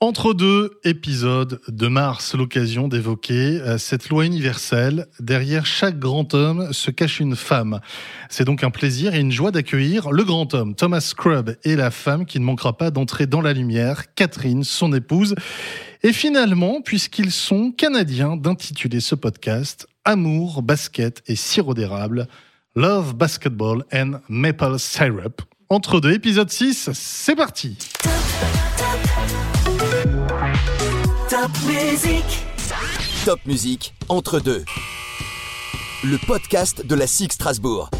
Entre deux épisodes de mars, l'occasion d'évoquer euh, cette loi universelle. Derrière chaque grand homme se cache une femme. C'est donc un plaisir et une joie d'accueillir le grand homme, Thomas Scrub, et la femme qui ne manquera pas d'entrer dans la lumière, Catherine, son épouse. Et finalement, puisqu'ils sont canadiens, d'intituler ce podcast Amour, basket et sirop d'érable, Love, Basketball and Maple Syrup. Entre deux, épisode 6, c'est parti. Top musique entre deux. Le podcast de la SIG Strasbourg.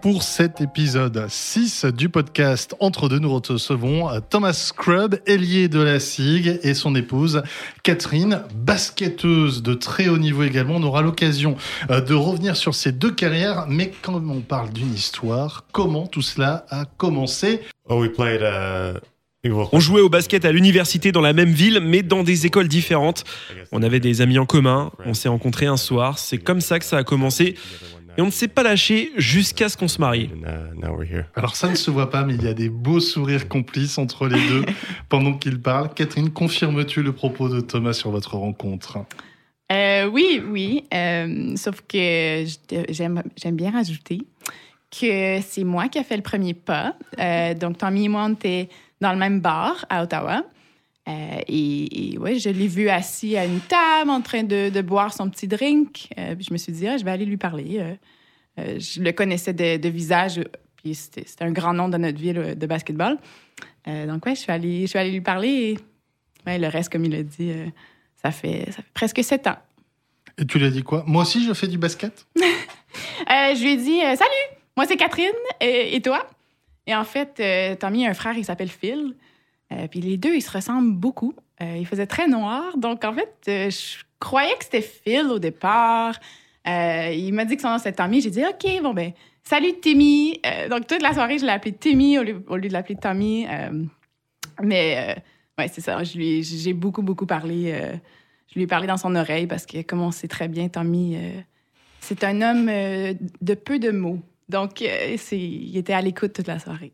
Pour cet épisode 6 du podcast Entre deux, nous recevons Thomas Scrub, ailier de la SIG, et son épouse Catherine, basketteuse de très haut niveau également. On aura l'occasion euh, de revenir sur ces deux carrières, mais quand on parle d'une histoire, comment tout cela a commencé? Oh, we played. Uh, On jouait au basket à l'université dans la même ville, mais dans des écoles différentes. On avait des amis en commun, on s'est rencontrés un soir, c'est comme ça que ça a commencé. Et on ne s'est pas lâché jusqu'à ce qu'on se marie. Uh, now we're here. Alors ça ne se voit pas, mais il y a des beaux sourires complices entre les deux pendant qu'ils parlent. Catherine, confirmes-tu le propos de Thomas sur votre rencontre? Euh, oui, oui. euh, sauf que j'aime bien rajouter que c'est moi qui ai fait le premier pas. Euh, donc, Tommy et moi, on était dans le même bar à Ottawa. Euh, et, et ouais, je l'ai vu assis à une table en train de, de boire son petit drink. Euh, puis je me suis dit, ah, je vais aller lui parler. Euh, je le connaissais de, de visage, puis c'était un grand nom dans notre ville de basketball. Donc, ouais, je suis allée, je suis allée lui parler. Et ouais, le reste, comme il a dit, ça, fait, ça fait presque sept ans. Et tu lui as dit quoi? Moi aussi, je fais du basket? Je lui ai dit Salut, moi c'est Catherine, et, et toi? Et en fait, euh, Tommy a un frère, il s'appelle Phil. Euh, puis les deux, ils se ressemblent beaucoup. Euh, il faisait très noir. Donc en fait, euh, je croyais que c'était Phil au départ. Euh, il m'a dit que son nom c'était Tommy. J'ai dit OK, bon ben, salut Timmy. Donc toute la soirée, je l'ai appelé Timmy au lieu, au lieu de l'appeler Tommy. Mais ouais, c'est ça. Je lui ai- J'ai beaucoup, beaucoup parlé. je lui ai parlé dans son oreille parce que, comme on sait très bien, Tommy. c'est un homme de peu de mots. Donc, euh, il était à l'écoute toute la soirée.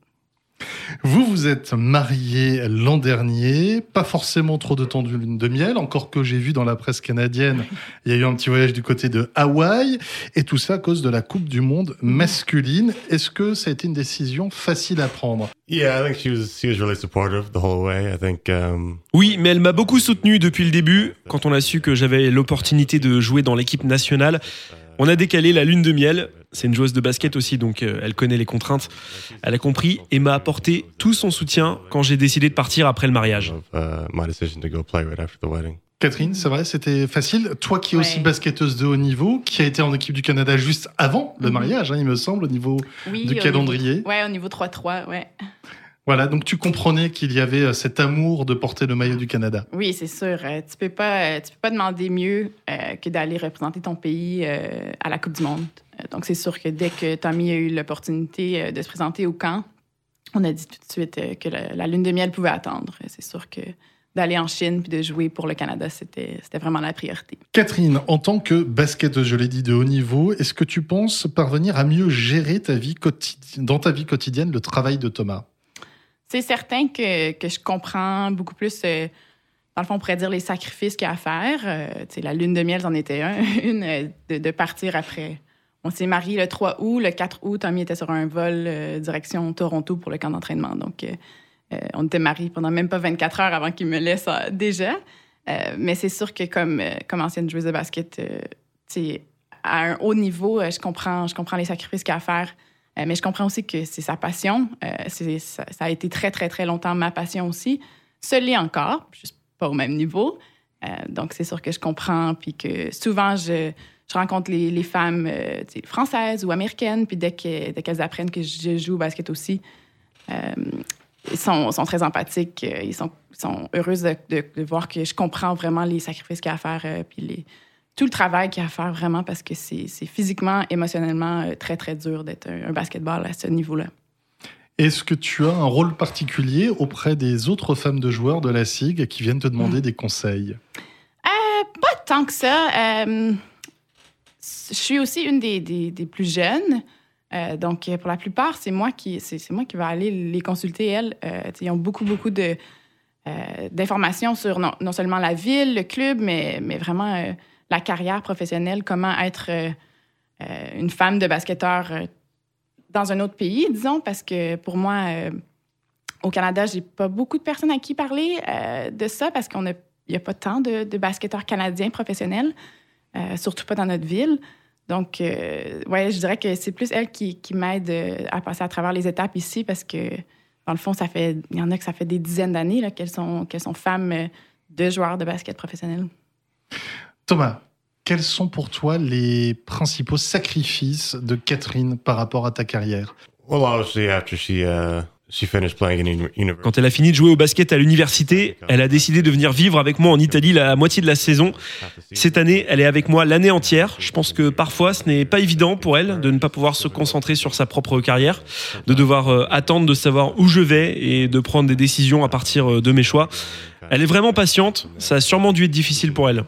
Vous vous êtes mariés l'an dernier, pas forcément trop de temps de lune de miel, encore que j'ai vu dans la presse canadienne, il y a eu un petit voyage du côté de Hawaï, et tout ça à cause de la Coupe du Monde masculine. Est-ce que ça a été une décision facile à prendre? Yeah, I think she was she was really supportive the whole way. I think um, Oui, mais elle m'a beaucoup soutenu depuis le début. Quand on a su que j'avais l'opportunité de jouer dans l'équipe nationale, on a décalé la lune de miel. C'est une joueuse de basket aussi, donc euh, elle connaît les contraintes. Elle a compris et m'a apporté tout son soutien quand j'ai décidé de partir après le mariage. uh. Catherine, c'est vrai, c'était facile. Toi qui es aussi Ouais. basketteuse de haut niveau, qui a été en équipe du Canada juste avant le Mhm. mariage, hein, il me semble, au niveau Oui, du au calendrier. Niveau, ouais, au niveau 3-3, ouais. Voilà, donc tu comprenais qu'il y avait euh, cet amour de porter le maillot du Canada. Oui, c'est sûr. euh, tu peux pas, euh, tu peux pas demander mieux euh, que d'aller représenter ton pays euh, à la Coupe du Monde. Donc, c'est sûr que dès que Tommy a eu l'opportunité de se présenter au camp, on a dit tout de suite que la, la lune de miel pouvait attendre. C'est sûr que d'aller en Chine puis de jouer pour le Canada, c'était c'était vraiment la priorité. Catherine, en tant que basketteuse, je l'ai dit, de haut niveau, est-ce que tu penses parvenir à mieux gérer ta vie dans ta vie quotidienne le travail de Thomas? C'est certain que, que je comprends beaucoup plus, euh, dans le fond, on pourrait dire les sacrifices qu'il y a à faire. Euh, la lune de miel, c'en était un, une, euh, de, partir après. On s'est mariés le 3 août. Le 4 août, Tommy était sur un vol euh, direction Toronto pour le camp d'entraînement. Donc, on était mariés pendant même pas 24 heures avant qu'il me laisse déjà. Mais c'est sûr que comme, comme ancienne joueuse de basket, tu sais, à un haut niveau, je comprends, je comprends les sacrifices qu'il y a à faire. Euh, mais je comprends aussi que c'est sa passion. Euh, ça, a été très, très, très longtemps ma passion aussi. Ce l'est encore, juste pas au même niveau. Euh, donc, c'est sûr que je comprends. Puis que souvent, je, je rencontre les, les femmes françaises ou américaines. Puis dès que- dès qu'elles apprennent que je joue au basket aussi, ils sont, sont très empathiques. Ils sont, sont heureuses de, de- voir que je comprends vraiment les sacrifices qu'il y a à faire. puis les, tout le travail qu'il y a à faire vraiment parce que c'est physiquement, émotionnellement euh, très, très dur d'être un, un basketball à ce niveau-là. Est-ce que tu as un rôle particulier auprès des autres femmes de joueurs de la SIG qui viennent te demander des conseils? Pas tant que ça. Euh, je suis aussi une des, des- des plus jeunes. Euh, donc, euh, pour la plupart, c'est moi qui c'est c'est moi qui vais aller les consulter, elles. Euh, ils ont beaucoup, beaucoup de, euh, d'informations sur non, non seulement la ville, le club, mais, mais vraiment euh, la carrière professionnelle, comment être euh, euh, une femme de basketteur euh, dans un autre pays, disons, parce que pour moi, au Canada, j'ai pas beaucoup de personnes à qui parler de ça parce qu'on n'y a pas tant de, basketteurs canadiens professionnels, surtout pas dans notre ville. Donc, euh, ouais, je dirais que c'est plus elle qui, m'aide à passer à travers les étapes ici parce que, dans le fond, ça fait, il y en a que ça fait des dizaines d'années qu'elles sont, qu'elles sont femmes de joueurs de basket professionnels. Thomas, quels sont pour toi les principaux sacrifices de Catherine par rapport à ta carrière? Well, obviously, after she uh, she finished playing in uni- university, Quand elle a fini de jouer au basket à l'université, elle a décidé de venir vivre avec moi en Italie la moitié de la saison. Cette année, elle est avec moi l'année entière. Je pense que parfois, ce n'est pas évident pour elle de ne pas pouvoir se concentrer sur sa propre carrière, de devoir euh, attendre de savoir où je vais et de prendre des décisions à partir euh, de mes choix. Elle est vraiment patiente. Ça a sûrement dû être difficile pour elle.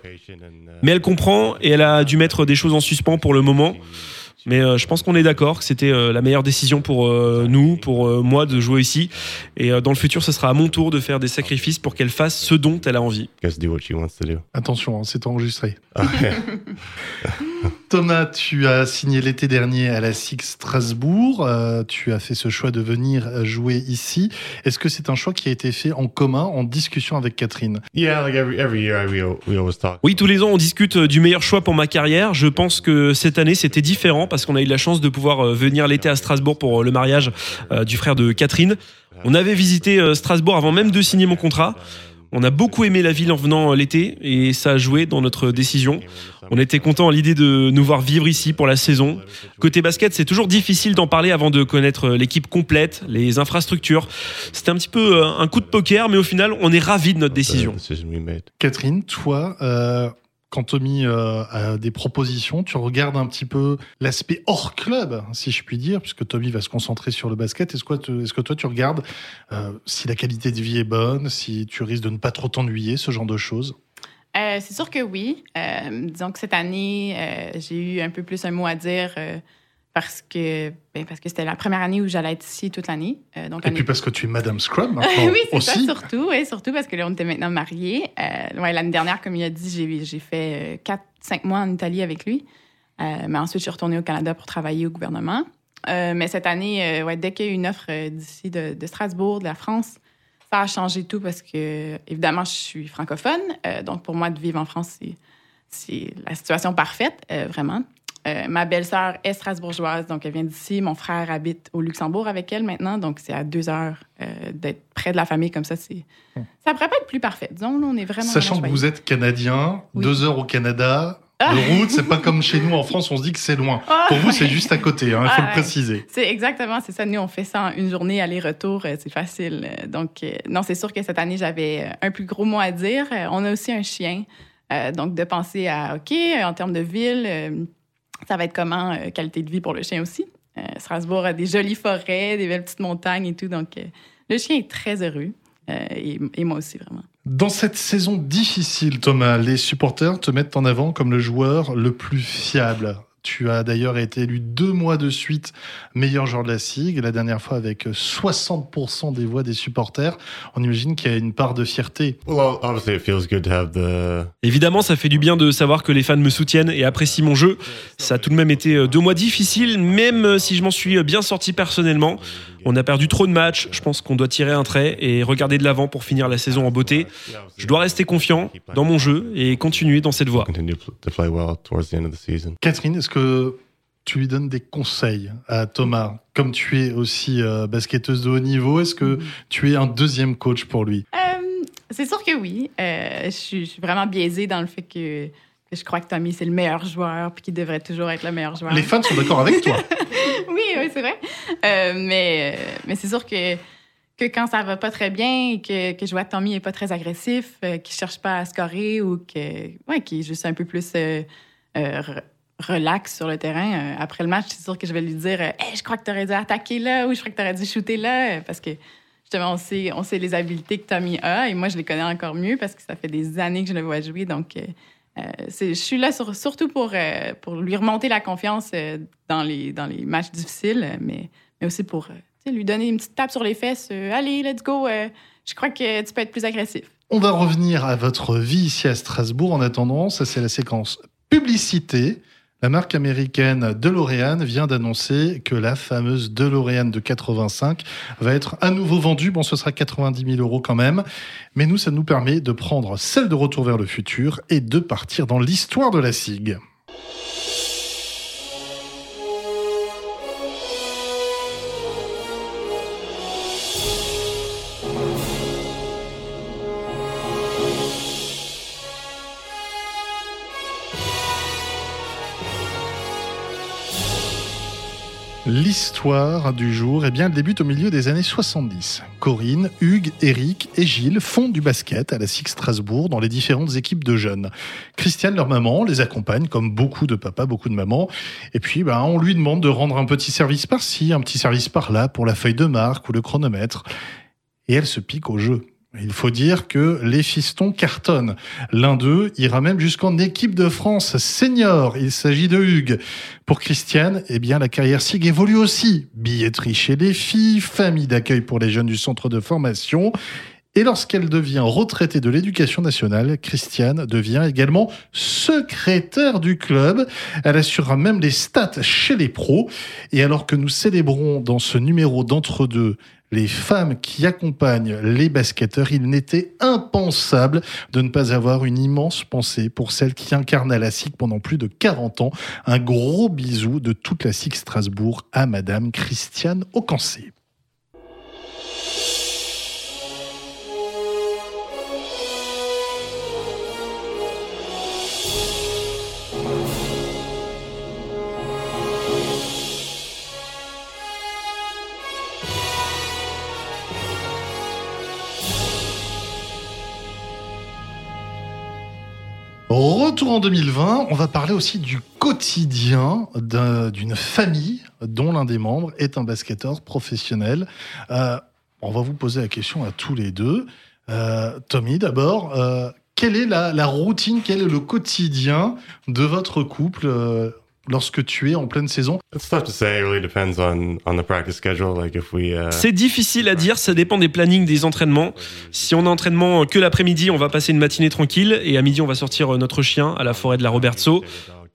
Mais elle comprend et elle a dû mettre des choses en suspens pour le moment. Mais euh, je pense qu'on est d'accord que c'était euh, la meilleure décision pour euh, nous, pour euh, moi, de jouer ici. Et euh, dans le futur, ce sera à mon tour de faire des sacrifices pour qu'elle fasse ce dont elle a envie. Just do what she wants to do. Attention, hein, c'est enregistré. Thomas, tu as signé l'été dernier à la SIG Strasbourg. Euh, tu as fait ce choix de venir jouer ici. Est-ce que c'est un choix qui a été fait en commun, en discussion avec Catherine? Yeah, like every every year, I, we al- we always talk. Oui, tous les ans, on discute euh, du meilleur choix pour ma carrière. Je pense que cette année, c'était différent parce qu'on a eu la chance de pouvoir euh, venir l'été à Strasbourg pour le mariage du frère de Catherine. On avait visité Strasbourg avant même de signer mon contrat. On a beaucoup aimé la ville en venant l'été et ça a joué dans notre décision. On était content à l'idée de nous voir vivre ici pour la saison. Côté basket, c'est toujours difficile d'en parler avant de connaître l'équipe complète, les infrastructures. C'était un petit peu euh, un coup de poker, mais au final, on est ravis de notre décision. Catherine, toi, euh, quand Tommy euh, a des propositions, tu regardes un petit peu l'aspect hors club, si je puis dire, puisque Tommy va se concentrer sur le basket. Est-ce que, est-ce que toi, tu regardes euh, si la qualité de vie est bonne, si tu risques de ne pas trop t'ennuyer, ce genre de choses? Euh, c'est sûr que oui. Disons que cette année, j'ai eu un peu plus un mot à dire parce que ben, parce que c'était la première année où j'allais être ici toute l'année. Euh, donc Et puis parce que tu es Madame Scrum maintenant oui, c'est ça, surtout. Oui, surtout parce que là, on était maintenant mariés. Euh, ouais, L'année dernière, comme il a dit, j'ai j'ai fait 4-5 mois en Italie avec lui. Euh, mais ensuite, je suis retournée au Canada pour travailler au gouvernement. Euh, mais cette année, euh, ouais, dès qu'il y a eu une offre euh, d'ici de, de Strasbourg, de la France, ça a changé tout parce que, évidemment, je suis francophone. Euh, donc, pour moi, de vivre en France, c'est- c'est la situation parfaite, euh, vraiment. Euh, ma belle-sœur est strasbourgeoise, donc elle vient d'ici. Mon frère habite au Luxembourg avec elle maintenant, donc c'est à deux heures euh, d'être près de la famille comme ça. C'est ça pourrait pas être plus parfait. Disons, là, on est vraiment. Sachant que vous êtes canadien, Oui. deux heures au Canada, Ah. de route, c'est pas comme chez nous en France, on se dit que c'est loin. Ah, Pour vous, c'est juste à côté, hein, il faut Ah, le ouais. préciser. C'est exactement, c'est ça. Nous, on fait ça en une journée aller-retour, euh, c'est facile. Donc, euh, non, c'est sûr que cette année, j'avais un plus gros mot à dire. On a aussi un chien. Donc, de penser à, OK, en termes de ville, ça va être comment, euh, qualité de vie pour le chien aussi. Euh, Strasbourg a des jolies forêts, des belles petites montagnes et tout. Donc, euh, le chien est très heureux. Et moi aussi, vraiment. Dans cette saison difficile, Thomas, les supporters te mettent en avant comme le joueur le plus fiable. Tu as d'ailleurs été élu deux mois de suite meilleur joueur de la SIG, la dernière fois avec 60% des voix des supporters. On imagine qu'il y a une part de fierté. Well, obviously, it feels good to have the Évidemment, ça fait du bien de savoir que les fans me soutiennent et apprécient mon jeu. Ça a tout de même été euh, deux mois difficiles, même euh, si je m'en suis bien sorti personnellement. On a perdu trop de matchs, je pense qu'on doit tirer un trait et regarder de l'avant pour finir la saison en beauté. Je dois rester confiant dans mon jeu et continuer dans cette voie. Catherine, est-ce que tu lui donnes des conseils à Thomas Comme tu es aussi euh, basketteuse de haut niveau, est-ce que tu es un deuxième coach pour lui? Euh, c'est sûr que oui. Euh, je, suis, je suis vraiment biaisée dans le fait que, que je crois que Tommy, c'est le meilleur joueur puis qu'il devrait toujours être le meilleur joueur. Les fans sont d'accord avec toi. oui, oui, c'est vrai. Euh, mais euh, mais c'est sûr que, que quand ça va pas très bien que, que je vois que Tommy est pas très agressif, euh, qu'il cherche pas à scorer ou que, ouais, qu'il est juste un peu plus euh, re- relax sur le terrain, après le match, c'est sûr que je vais lui dire Hey, je crois que tu aurais dû attaquer là ou je crois que tu aurais dû shooter là. Parce que justement, on sait, on sait les habiletés que Tommy a et moi, je les connais encore mieux parce que ça fait des années que je le vois jouer. Donc, euh, je suis là sur- surtout pour, euh, pour lui remonter la confiance euh, dans, les, dans les matchs difficiles, mais, mais aussi pour lui donner une petite tape sur les fesses. Allez, let's go. je crois que tu peux être plus agressif. On va revenir à votre vie ici à Strasbourg. En attendant, ça c'est la séquence publicité. La marque américaine DeLorean vient d'annoncer que la fameuse DeLorean de 85 va être à nouveau vendue. Bon, ce sera 90 000 euros quand même. Mais nous, ça nous permet de prendre celle de Retour vers le futur et de partir dans l'histoire de la SIG. L'histoire du jour, eh bien, elle débute au milieu des années 70. Corinne, Hugues, Eric et Gilles font du basket à la SIG Strasbourg dans les différentes équipes de jeunes. Christiane, leur maman, les accompagne comme beaucoup de papas, beaucoup de mamans. Et puis, ben, on lui demande de rendre un petit service par-ci, un petit service par-là pour la feuille de marque ou le chronomètre. Et elle se pique au jeu. Il faut dire que les fistons cartonnent. L'un d'eux ira même jusqu'en équipe de France senior. Il s'agit de Hugues. Pour Christiane, eh bien, la carrière SIG évolue aussi. Billetterie chez les filles, famille d'accueil pour les jeunes du centre de formation. Et lorsqu'elle devient retraitée de l'éducation nationale, Christiane devient également secrétaire du club. Elle assurera même les stats chez les pros. Et alors que nous célébrons dans ce numéro d'entre-deux les femmes qui accompagnent les basketteurs, il n'était impensable de ne pas avoir une immense pensée pour celle qui incarna la SIC pendant plus de 40 ans. Un gros bisou de toute la SIC Strasbourg à Madame Christiane Aucancé. Retour en 2020, on va parler aussi du quotidien d'un- d'une famille dont l'un des membres est un basketteur professionnel. Euh, on va vous poser la question à tous les deux. Euh, Tommy, d'abord, euh, quelle est la, la routine, quel est le quotidien de votre couple euh, lorsque tu es en pleine saison It's tough to say. It really depends on on the practice schedule. Like if we. Uh, C'est difficile à dire, ça dépend des plannings des entraînements. Si on a entraînement que l'après-midi, on va passer une matinée tranquille et à midi, on va sortir euh, notre chien à la forêt de la Robertso.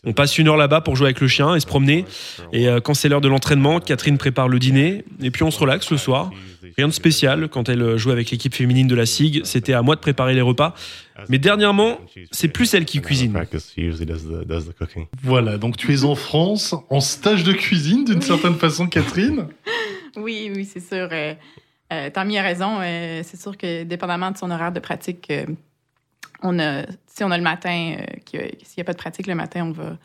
On passe une heure là-bas pour jouer avec le chien et se promener. Et euh, quand c'est l'heure de l'entraînement, Catherine prépare le dîner et puis on se relaxe le soir. Rien de spécial quand elle euh, joue avec l'équipe féminine de la SIG. C'était à moi de préparer les repas. Mais dernièrement, c'est plus elle qui cuisine. Voilà, donc tu es en France, en stage de cuisine d'une certaine façon, Catherine Oui, oui, c'est sûr. Euh, euh, Tommy a raison. euh, c'est sûr que dépendamment de son horaire de pratique, euh, on a, si on a le matin, euh, s'il n'y a pas de pratique le matin, on va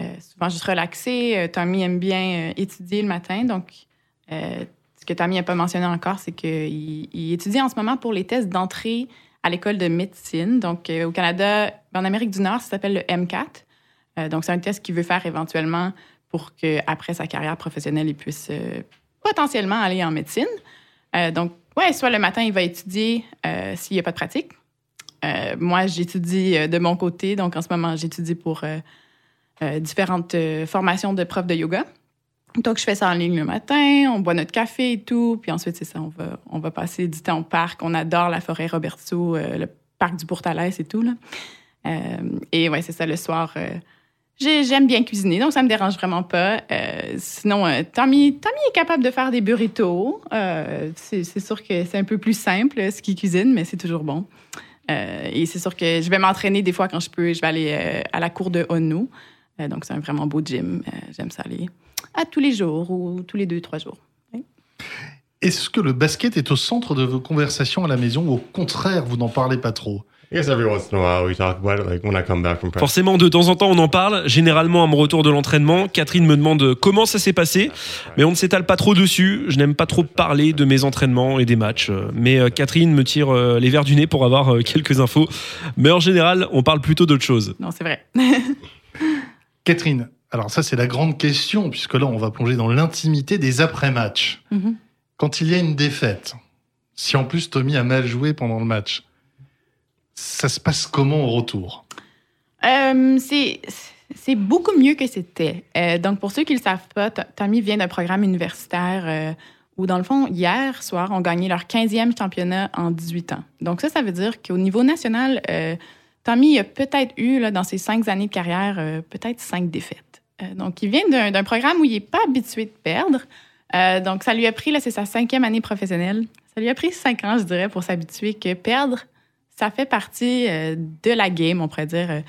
euh, souvent juste relaxer. Euh, Tommy aime bien étudier le matin. Donc, ce que Tommy n'a pas mentionné encore, c'est qu'il il étudie en ce moment pour les tests d'entrée à l'école de médecine. Donc, au Canada, en Amérique du Nord, ça s'appelle le MCAT. Euh, donc, c'est un test qu'il veut faire éventuellement pour qu'après sa carrière professionnelle, il puisse potentiellement aller en médecine. Donc, ouais, soit le matin, il va étudier s'il n'y a pas de pratique. Euh, moi, j'étudie euh, de mon côté. Donc, en ce moment, j'étudie pour euh, différentes formations de profs de yoga. Donc, je fais ça en ligne le matin, on boit notre café et tout. Puis ensuite, c'est ça, on va, on va passer du temps au parc. On adore la forêt Roberto, le parc du Pourtalès et tout. Là. Et ouais, c'est ça, le soir, j'ai- j'aime bien cuisiner, donc ça me dérange vraiment pas. Sinon, Tommy, Tommy est capable de faire des burritos. C'est sûr que c'est un peu plus simple, ce qu'il cuisine, mais c'est toujours bon. Euh, et c'est sûr que je vais m'entraîner des fois quand je peux. Je vais aller euh, à la cour de Ono. Euh, donc, c'est un vraiment beau gym. J'aime ça aller à tous les jours ou tous les deux, trois jours. Est-ce que le basket est au centre de vos conversations à la maison ou au contraire, vous n'en parlez pas trop? I guess every once in a while we talk about it. Like when I come back from practice. Forcément, de temps en temps, on en parle. Généralement, à mon retour de l'entraînement, Catherine me demande comment ça s'est passé, mais on ne s'étale pas trop dessus. Je n'aime pas trop parler de mes entraînements et des matchs. Mais euh, Catherine me tire euh, les verres du nez pour avoir euh, quelques infos. Mais en général, on parle plutôt d'autre chose. Non, c'est vrai. Catherine, alors ça c'est la grande question, puisque là on va plonger dans l'intimité des après-matchs. Mhm. Quand il y a une défaite, si en plus Tommy a mal joué pendant le match, ça se passe comment au retour? Euh, c'est beaucoup mieux que c'était. Euh, donc, pour ceux qui ne le savent pas, Tommy vient d'un programme universitaire euh, où, dans le fond, hier soir, ont gagné leur 15e championnat en 18 ans. Donc ça, ça veut dire qu'au niveau national, euh, Tommy a peut-être eu, là, dans ses cinq années de carrière, peut-être cinq défaites. Donc, il vient d'un programme où il n'est pas habitué de perdre. Donc, ça lui a pris, là, c'est sa cinquième année professionnelle. Ça lui a pris cinq ans, je dirais, pour s'habituer que perdre, ça fait partie euh, de la game, on pourrait dire. Euh,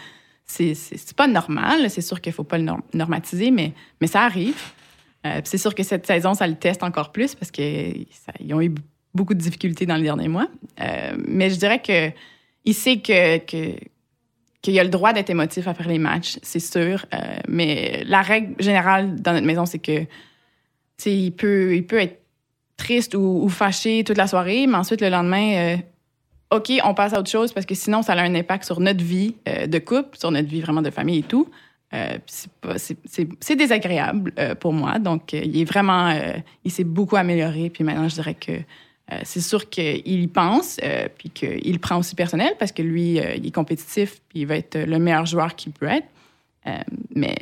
c'est- pas normal, c'est sûr qu'il faut pas le norm- normatiser, mais, ça arrive. Euh, c'est sûr que cette saison, ça le teste encore plus parce qu'ils ont eu beaucoup de difficultés dans les derniers mois. Mais je dirais que il sait qu'il a le droit d'être émotif après les matchs, c'est sûr. Mais la règle générale dans notre maison, c'est que il peut, être triste ou, fâché toute la soirée, mais ensuite le lendemain, OK, on passe à autre chose parce que sinon, ça a un impact sur notre vie euh, de couple, sur notre vie vraiment de famille et tout. Euh, c'est désagréable euh, pour moi. Donc, il est vraiment, il s'est beaucoup amélioré. Puis maintenant, je dirais que c'est sûr qu'il y pense, puis qu'il prend aussi personnel parce que lui, il est compétitif, puis il va être le meilleur joueur qu'il peut être. Mais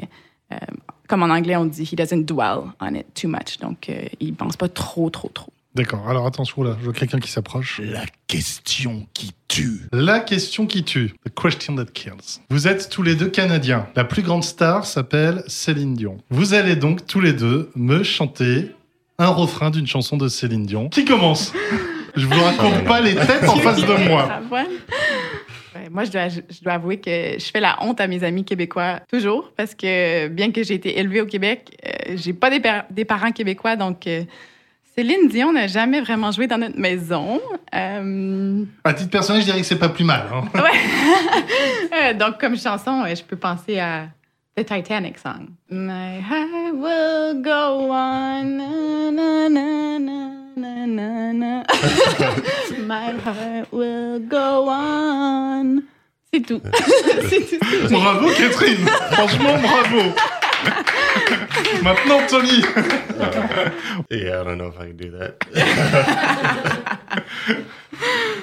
comme en anglais, on dit, he doesn't dwell on it too much. Donc, il pense pas trop, trop, trop. D'accord, alors attention là, je vois quelqu'un qui s'approche. La question qui tue. La question qui tue. The question that kills. Vous êtes tous les deux Canadiens. La plus grande star s'appelle Céline Dion. Vous allez donc tous les deux me chanter un refrain d'une chanson de Céline Dion. Qui commence? Je vous raconte pas les têtes en face de moi. Ouais. Moi, je dois, je dois avouer que je fais la honte à mes amis québécois toujours parce que bien que j'ai été élevée au Québec, euh, j'ai pas des, des parents québécois. Donc, euh, Céline Dion n'a jamais vraiment joué dans notre maison. Euh, À titre personnel, je dirais que c'est pas plus mal. hein. euh, donc, comme chanson, je peux penser à The Titanic song. My heart will go on. na, na, na. My heart will go on. C'est tout. C'est tout. Bravo Catherine Franchement, bravo Maintenant, Tony Yeah, I don't know if I can do that.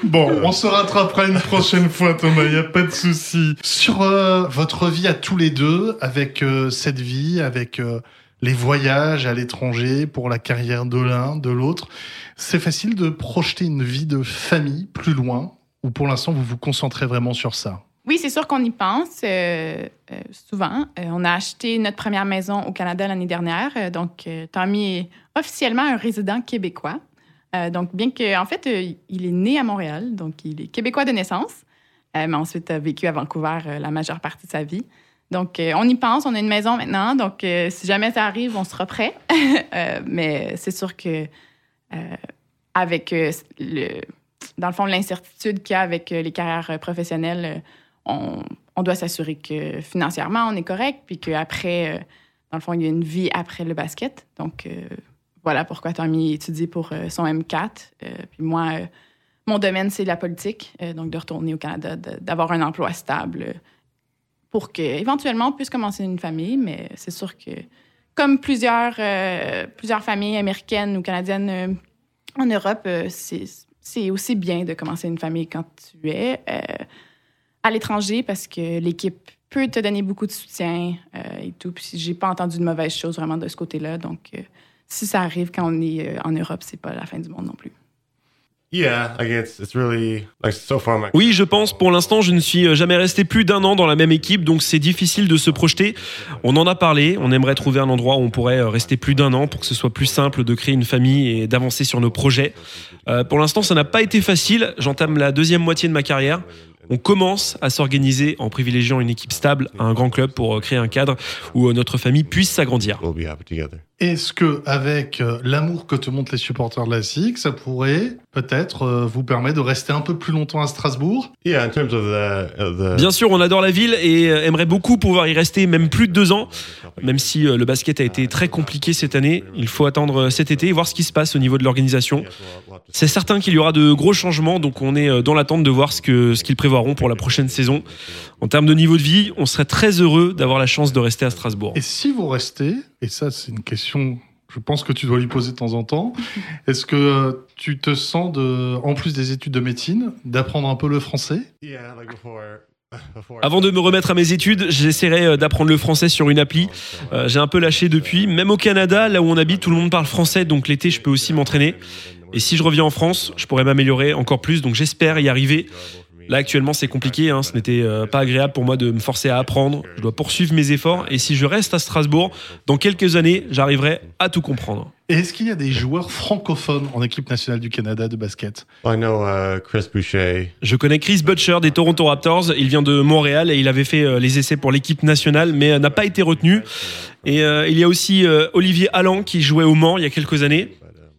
Bon, on se rattrapera une prochaine fois, Thomas, il n'y a pas de souci. Sur euh, votre vie à tous les deux, avec euh, cette vie, avec euh, les voyages à l'étranger pour la carrière de l'un, de l'autre, c'est facile de projeter une vie de famille plus loin ou pour l'instant vous vous concentrez vraiment sur ça? Oui, c'est sûr qu'on y pense euh, euh, souvent. Euh, on a acheté notre première maison au Canada l'année dernière. Donc, Tommy est officiellement un résident québécois. Donc, bien que, en fait, il est né à Montréal, donc il est québécois de naissance, mais ensuite a vécu à Vancouver la majeure partie de sa vie. Donc, on y pense. On a une maison maintenant. Donc, si jamais ça arrive, on sera prêt. Mais c'est sûr que avec le, dans le fond, l'incertitude qu'il y a avec les carrières professionnelles, on, doit s'assurer que financièrement, on est correct, puis qu'après, euh, dans le fond, il y a une vie après le basket. Donc, euh, voilà pourquoi Tommy étudie pour euh, son M4. Euh, puis moi, mon domaine, c'est la politique. Donc, de retourner au Canada, d'avoir un emploi stable pour qu'éventuellement, on puisse commencer une famille. Mais c'est sûr que, comme plusieurs, familles américaines ou canadiennes en Europe, c'est aussi bien de commencer une famille quand tu es à l'étranger parce que l'équipe peut te donner beaucoup de soutien euh, et tout. Puis j'ai pas entendu de mauvaises choses vraiment de ce côté-là. Donc, euh, si ça arrive quand on est euh, en Europe, c'est pas la fin du monde non plus. Yeah, I guess it's really like so far. My Oui, je pense. Pour l'instant, je ne suis euh, jamais resté plus d'un an dans la même équipe, donc c'est difficile de se projeter. On en a parlé. On aimerait trouver un endroit où on pourrait rester plus d'un an pour que ce soit plus simple de créer une famille et d'avancer sur nos projets. Euh, pour l'instant, ça n'a pas été facile. J'entame la deuxième moitié de ma carrière. On commence à s'organiser en privilégiant une équipe stable à un grand club pour euh, créer un cadre où euh, notre famille puisse s'agrandir. Est-ce que, avec euh, l'amour que te montrent les supporters de la SIG, ça pourrait peut-être euh, vous permettre de rester un peu plus longtemps à Strasbourg? Yeah, in terms of the of the Bien sûr, on adore la ville et euh, aimerait beaucoup pouvoir y rester même plus de deux ans. Même si le basket a été très compliqué cette année, il faut attendre cet été et voir ce qui se passe au niveau de l'organisation. C'est certain qu'il y aura de gros changements, donc on est dans l'attente de voir ce que ce qu'ils prévoiront pour la prochaine saison. En termes de niveau de vie, on serait très heureux d'avoir la chance de rester à Strasbourg. Et si vous restez, et ça c'est une question, je pense que tu dois lui poser de temps en temps, est-ce que euh, tu te sens, de, en plus des études de médecine, d'apprendre un peu le français? Yeah, like before. Avant de me remettre à mes études, j'essaierai euh, d'apprendre le français sur une appli. Euh, J'ai un peu lâché depuis. Même au Canada, là où on habite, tout le monde parle français, donc l'été, je peux aussi m'entraîner. Et si je reviens en France, je pourrais m'améliorer encore plus, donc j'espère y arriver. Là, actuellement, c'est compliqué. Hein. Ce n'était euh, pas agréable pour moi de me forcer à apprendre. Je dois poursuivre mes efforts. Et si je reste à Strasbourg, dans quelques années, j'arriverai à tout comprendre. Et est-ce qu'il y a des joueurs francophones en équipe nationale du Canada de basket? I know uh, Chris Boucher. Je connais Chris Butcher des Toronto Raptors. Il vient de Montréal et il avait fait euh, les essais pour l'équipe nationale, mais euh, n'a pas été retenu. Et euh, il y a aussi euh, Olivier Allan qui jouait au Mans il y a quelques années.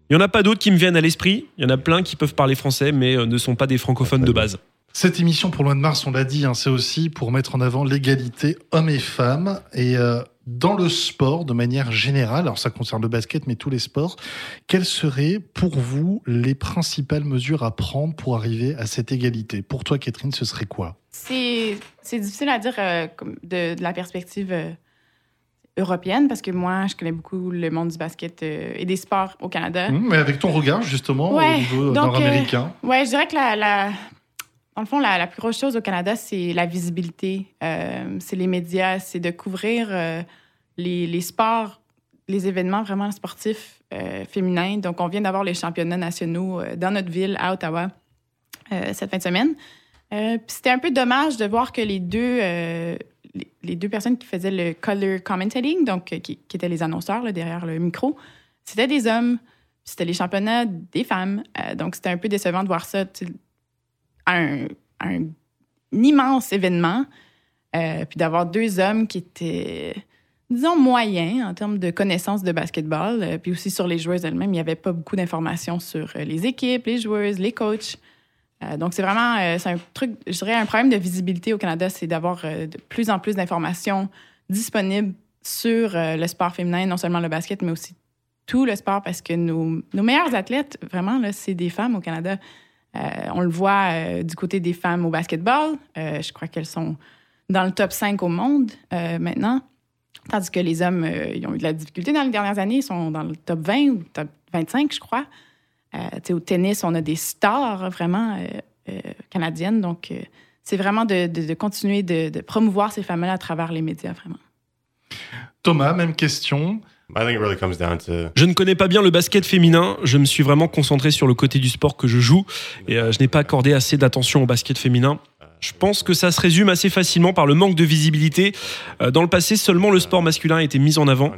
Il n'y en a pas d'autres qui me viennent à l'esprit. Il y en a plein qui peuvent parler français, mais euh, ne sont pas des francophones de base. Cette émission pour Loin de Mars, on l'a dit, hein, c'est aussi pour mettre en avant l'égalité hommes et femmes. Et euh, dans le sport, de manière générale, alors ça concerne le basket, mais tous les sports, quelles seraient pour vous les principales mesures à prendre pour arriver à cette égalité? Pour toi, Catherine, ce serait quoi? C'est difficile à dire euh, de, de la perspective euh, européenne parce que moi, je connais beaucoup le monde du basket et des sports au Canada. Hum, Mais avec ton regard, justement, Ouais, au niveau nord-américain. Ouais, je dirais que la, la- dans le fond, la, plus grosse chose au Canada, c'est la visibilité. Euh, c'est les médias, c'est de couvrir euh, les, sports, les événements vraiment sportifs euh, féminins. Donc, on vient d'avoir les championnats nationaux dans notre ville, à Ottawa, cette fin de semaine. C'était un peu dommage de voir que les deux, les, deux personnes qui faisaient le color commentating, donc qui, étaient les annonceurs derrière le micro, c'était des hommes. C'était les championnats des femmes. Donc, c'était un peu décevant de voir ça un, immense événement. Euh, puis d'avoir deux hommes qui étaient, disons, moyens en termes de connaissances de basketball. Euh, puis aussi sur les joueuses elles-mêmes, il n'y avait pas beaucoup d'informations sur euh, les équipes, les joueuses, les coachs. Euh, donc, c'est vraiment c'est un truc, je dirais, un problème de visibilité au Canada, c'est d'avoir de plus en plus d'informations disponibles sur le sport féminin, non seulement le basket, mais aussi tout le sport, parce que nos, nos meilleurs athlètes, vraiment, c'est des femmes au Canada. Euh, on le voit euh, du côté des femmes au basketball. Euh, je crois qu'elles sont dans le top 5 au monde maintenant. Tandis que les hommes, ils ont eu de la difficulté dans les dernières années. Ils sont dans le top 20 ou top 25, je crois. Au tennis, on a des stars vraiment canadiennes. Donc, c'est vraiment de continuer de, de promouvoir ces femmes-là à travers les médias, vraiment. Thomas, même question. To Je ne connais pas bien le basket féminin. Je me suis vraiment concentré sur le côté du sport que je joue et euh, je n'ai pas accordé assez d'attention au basket féminin. Je pense que ça se résume assez facilement par le manque de visibilité. Euh, Dans le passé, seulement le sport masculin été mis en avant.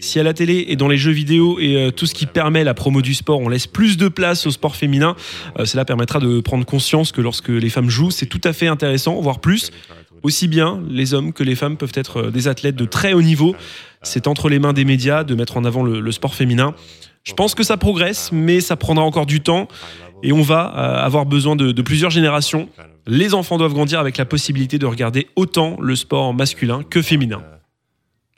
Si à la télé et dans les jeux vidéo et euh, tout ce qui permet la promo du sport, on laisse plus de place au sport féminin, cela permettra de prendre conscience que lorsque les femmes jouent, c'est tout à fait intéressant, voire plus. Aussi bien les hommes que les femmes peuvent être des athlètes de très haut niveau. C'est entre les mains des médias de mettre en avant le, sport féminin. Je pense que ça progresse, mais ça prendra encore du temps et on va euh, avoir besoin de plusieurs générations. Les enfants doivent grandir avec la possibilité de regarder autant le sport masculin que féminin.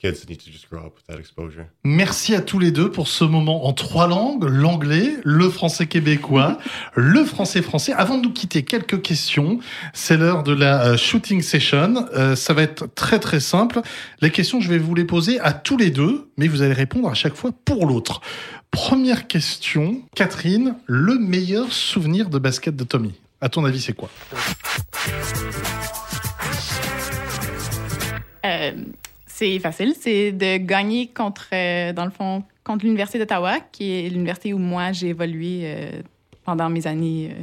Kids need to just grow up with that exposure. Merci à tous les deux pour ce moment en trois langues, l'anglais, le français québécois, le français français. Avant de nous quitter, quelques questions. C'est l'heure de la euh, shooting session. Euh, ça va être très très simple. Les questions, je vais vous les poser à tous les deux, mais vous allez répondre à chaque fois pour l'autre. Première question, Catherine, le meilleur souvenir de basket de Tommy? À ton avis, c'est quoi? Euh, c'est facile, c'est de gagner contre, euh, dans le fond, contre l'Université d'Ottawa, qui est l'université où moi j'ai évolué euh, pendant mes années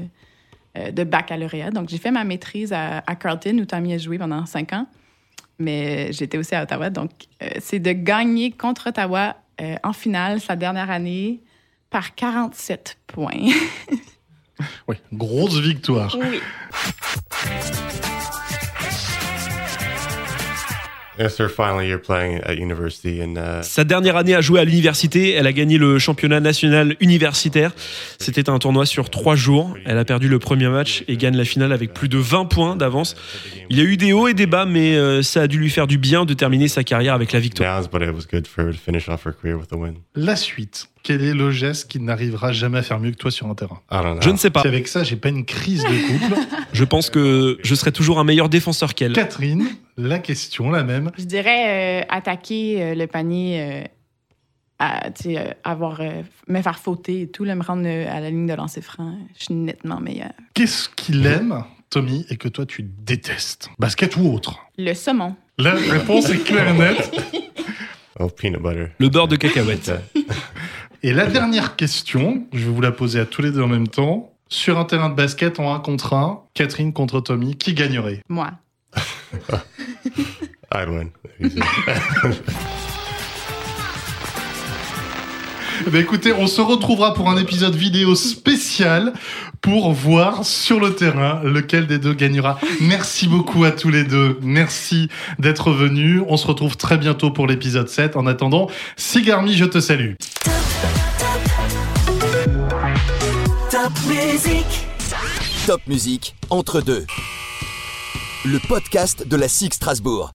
euh, de baccalauréat. Donc, j'ai fait ma maîtrise à, à Carleton, où Tommy a joué pendant cinq ans. Mais j'étais aussi à Ottawa. Donc, euh, c'est de gagner contre Ottawa euh, en finale, sa dernière année, par 47 points. Oui, grosse victoire. oui. Sa dernière année à jouer à l'université, elle a gagné le championnat national universitaire. C'était un tournoi sur trois jours. Elle a perdu le premier match et gagne la finale avec plus de 20 points d'avance. Il y a eu des hauts et des bas, mais euh, ça a dû lui faire du bien de terminer sa carrière avec la victoire. downs, but it was good for her to finish off her career with a win. La suite. Quel est le geste qui n'arrivera jamais à faire mieux que toi sur un terrain know. Je ne sais pas. Si avec ça, j'ai pas une crise de couple. Je pense que je serai toujours un meilleur défenseur qu'elle. Catherine, la question, la même. Je dirais euh, attaquer euh, le panier, euh, à, tu sais, euh, avoir, euh, me faire fauter et tout, là, me rendre euh, à la ligne de lancer franc. Je suis nettement meilleure. Qu'est-ce qu'il aime Tommy, et que toi tu détestes? Basket ou autre? Le saumon. La réponse est claire et nette. Oh, peanut butter. Le beurre de cacahuète. Et la dernière question, je vais vous la poser à tous les deux en même temps. Sur un terrain de basket en 1 contre 1, Catherine contre Tommy, qui gagnerait? Moi. I'd win. Eh ben, écoutez, on se retrouvera pour un épisode vidéo spécial pour voir sur le terrain lequel des deux gagnera. Merci beaucoup à tous les deux. Merci d'être venus. On se retrouve très bientôt pour l'épisode 7. En attendant, Sigarmi, je te salue. Top musique. Top entre deux. Le podcast de la SIG Strasbourg.